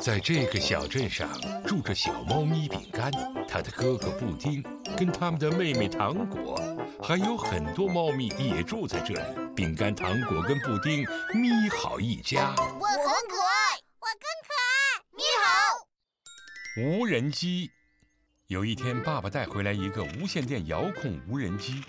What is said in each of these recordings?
在这个小镇上住着小猫咪饼干，它的哥哥布丁，跟他们的妹妹糖果，还有很多猫咪也住在这里。饼干、糖果跟布丁，咪好一家。我很可爱，我更可爱。咪好。无人机。有一天，爸爸带回来一个无线电遥控无人机。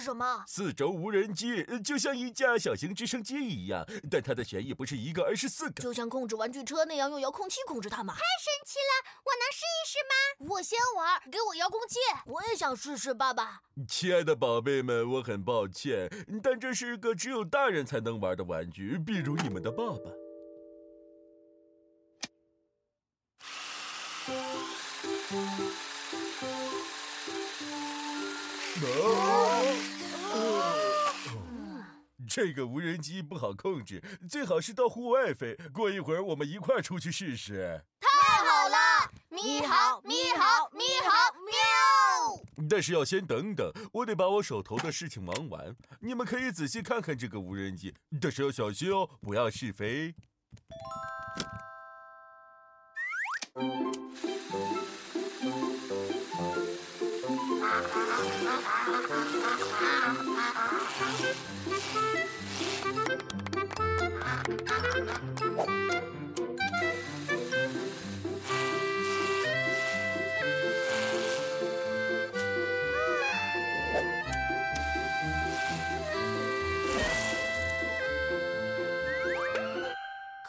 是什么？四轴无人机就像一架小型直升机一样，但它的旋翼不是一个，而是四个，就像控制玩具车那样用遥控器控制它们。太神奇了！我能试一试吗？我先玩，给我遥控器，我也想试试。爸爸，亲爱的宝贝们，我很抱歉，但这是个只有大人才能玩的玩具，比如你们的爸爸。这个无人机不好控制，最好是到户外飞。过一会儿我们一块出去试试。太好了！咪好，咪好，咪好，喵！但是要先等等，我得把我手头的事情忙完。你们可以仔细看看这个无人机，但是要小心哦，不要试飞。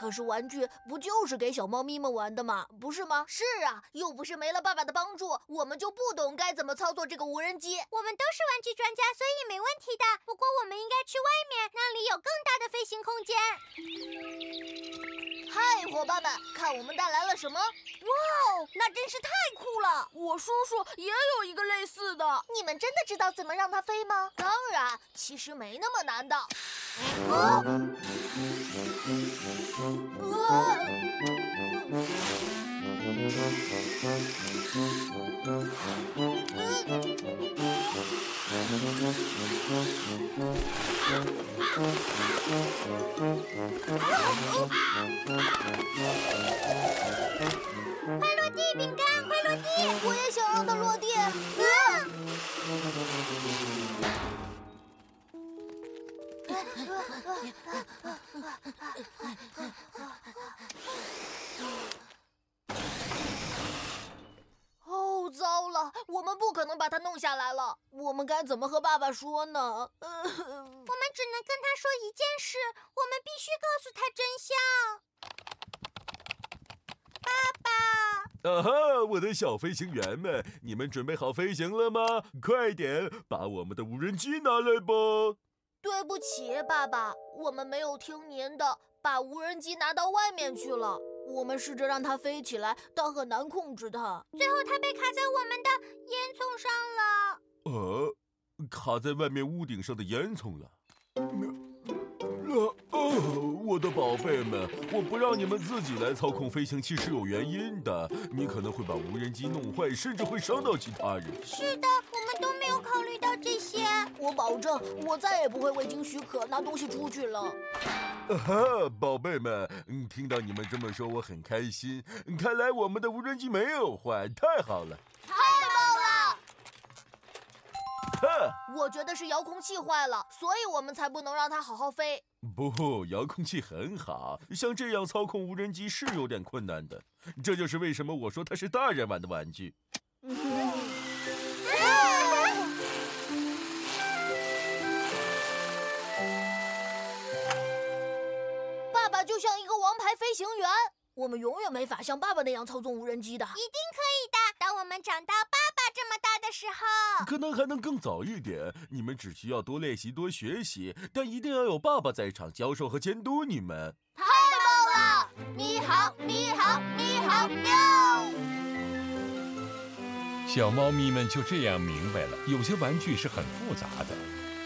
可是玩具不就是给小猫咪们玩的吗？不是吗？是啊，又不是没了爸爸的帮助，我们就不懂该怎么操作这个无人机。我们都是玩具专家，所以没问题的。不过我们应该去外面，那里有更大的飞行空间。嗨，伙伴们，看我们带来了什么？哇哦，那真是太酷了！我叔叔也有一个类似的。你们真的知道怎么让它飞吗？当然，其实没那么难的。啊！快落地，饼干！哦，糟了！我们不可能把它弄下来了。我们该怎么和爸爸说呢？我们只能跟他说一件事：我们必须告诉他真相。爸爸！啊哈，我的小飞行员们，你们准备好飞行了吗？快点把我们的无人机拿来吧！对不起，爸爸，我们没有听您的，把无人机拿到外面去了。我们试着让它飞起来，但很难控制它。最后，它被卡在我们的烟囱上了。呃，卡在外面屋顶上的烟囱了。呃，哦，我的宝贝们，我不让你们自己来操控飞行器是有原因的。你可能会把无人机弄坏，甚至会伤到其他人。是的，我保证，我再也不会未经许可拿东西出去了。啊哈，宝贝们，听到你们这么说，我很开心。看来我们的无人机没有坏，太好了！太棒了！哈，我觉得是遥控器坏了，所以我们才不能让它好好飞。不，遥控器很好，像这样操控无人机是有点困难的。这就是为什么我说它是大人玩的玩具。就 我们永远没法像爸爸那样操纵无人机的。一定可以的，当我们长到爸爸这么大的时候，可能还能更早一点。你们只需要多练习、多学习，但一定要有爸爸在场教授和监督你们。太棒了！你好，你好，你好，喵！小猫咪们就这样明白了，有些玩具是很复杂的，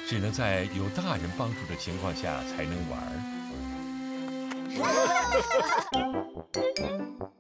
只能在有大人帮助的情况下才能玩。哈哈哈！